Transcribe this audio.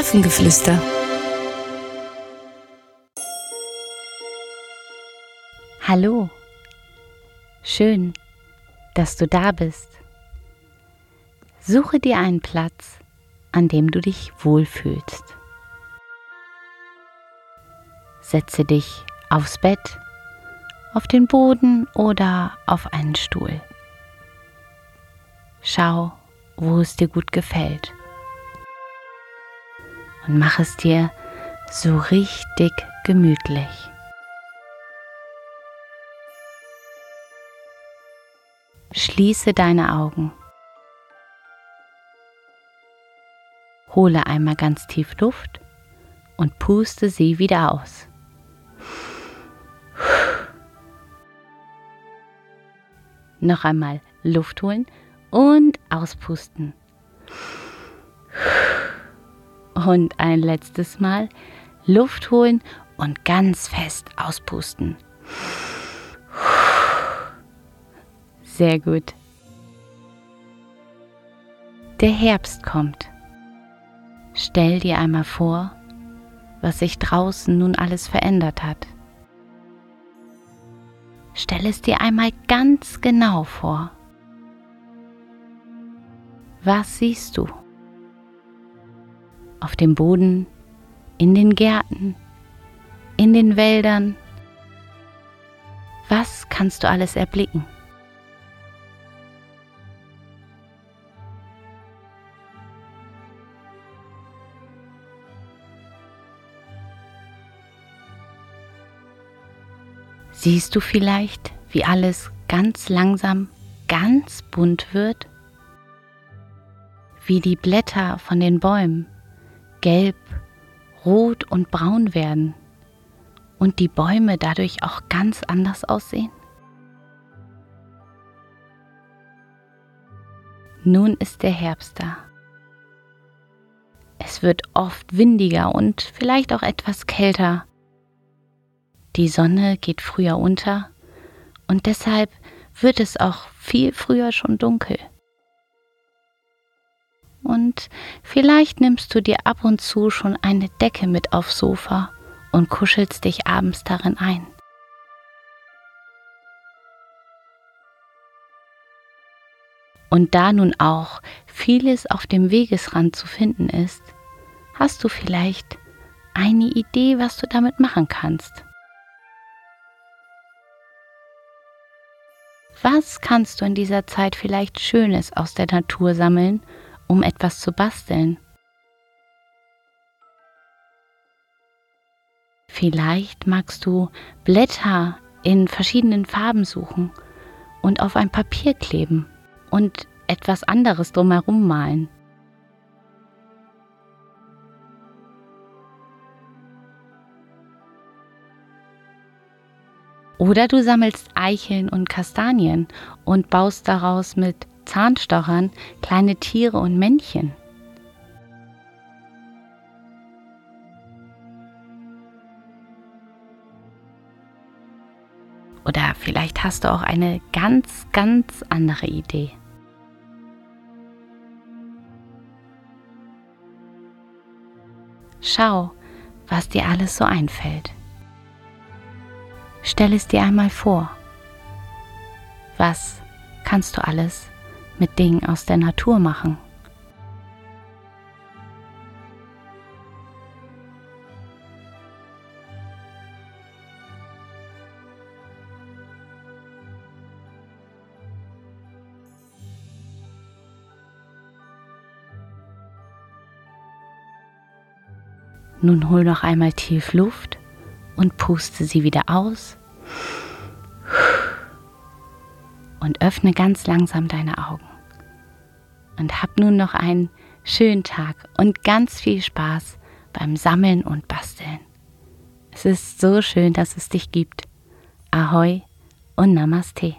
Hafengeflüster. Hallo. Schön, dass du da bist. Suche dir einen Platz, an dem du dich wohlfühlst. Setze dich aufs Bett, auf den Boden oder auf einen Stuhl. Schau, wo es dir gut gefällt. Und mach es dir so richtig gemütlich. Schließe deine Augen. Hole einmal ganz tief Luft und puste sie wieder aus. Noch einmal Luft holen und auspusten. Und ein letztes Mal Luft holen und ganz fest auspusten. Sehr gut. Der Herbst kommt. Stell dir einmal vor, was sich draußen nun alles verändert hat. Stell es dir einmal ganz genau vor. Was siehst du? Auf dem Boden, in den Gärten, in den Wäldern. Was kannst du alles erblicken? Siehst du vielleicht, wie alles ganz langsam ganz bunt wird? Wie die Blätter von den Bäumen gelb, rot und braun werden und die Bäume dadurch auch ganz anders aussehen? Nun ist der Herbst da. Es wird oft windiger und vielleicht auch etwas kälter die Sonne geht früher unter und deshalb wird es auch viel früher schon dunkel. Und vielleicht nimmst du dir ab und zu schon eine Decke mit aufs Sofa und kuschelst dich abends darin ein. Und da nun auch vieles auf dem Wegesrand zu finden ist, hast du vielleicht eine Idee, was du damit machen kannst. Was kannst du in dieser Zeit vielleicht Schönes aus der Natur sammeln, um etwas zu basteln? Vielleicht magst du Blätter in verschiedenen Farben suchen und auf ein Papier kleben und etwas anderes drumherum malen. Oder du sammelst Eicheln und Kastanien und baust daraus mit Zahnstochern kleine Tiere und Männchen. Oder vielleicht hast du auch eine ganz, ganz andere Idee. Schau, was dir alles so einfällt. Stell es dir einmal vor. Was kannst du alles mit Dingen aus der Natur machen? Nun hol noch einmal tief Luft und puste sie wieder aus. Und öffne ganz langsam deine Augen. Und hab nun noch einen schönen Tag und ganz viel Spaß beim Sammeln und Basteln. Es ist so schön, dass es dich gibt. Ahoi und Namaste.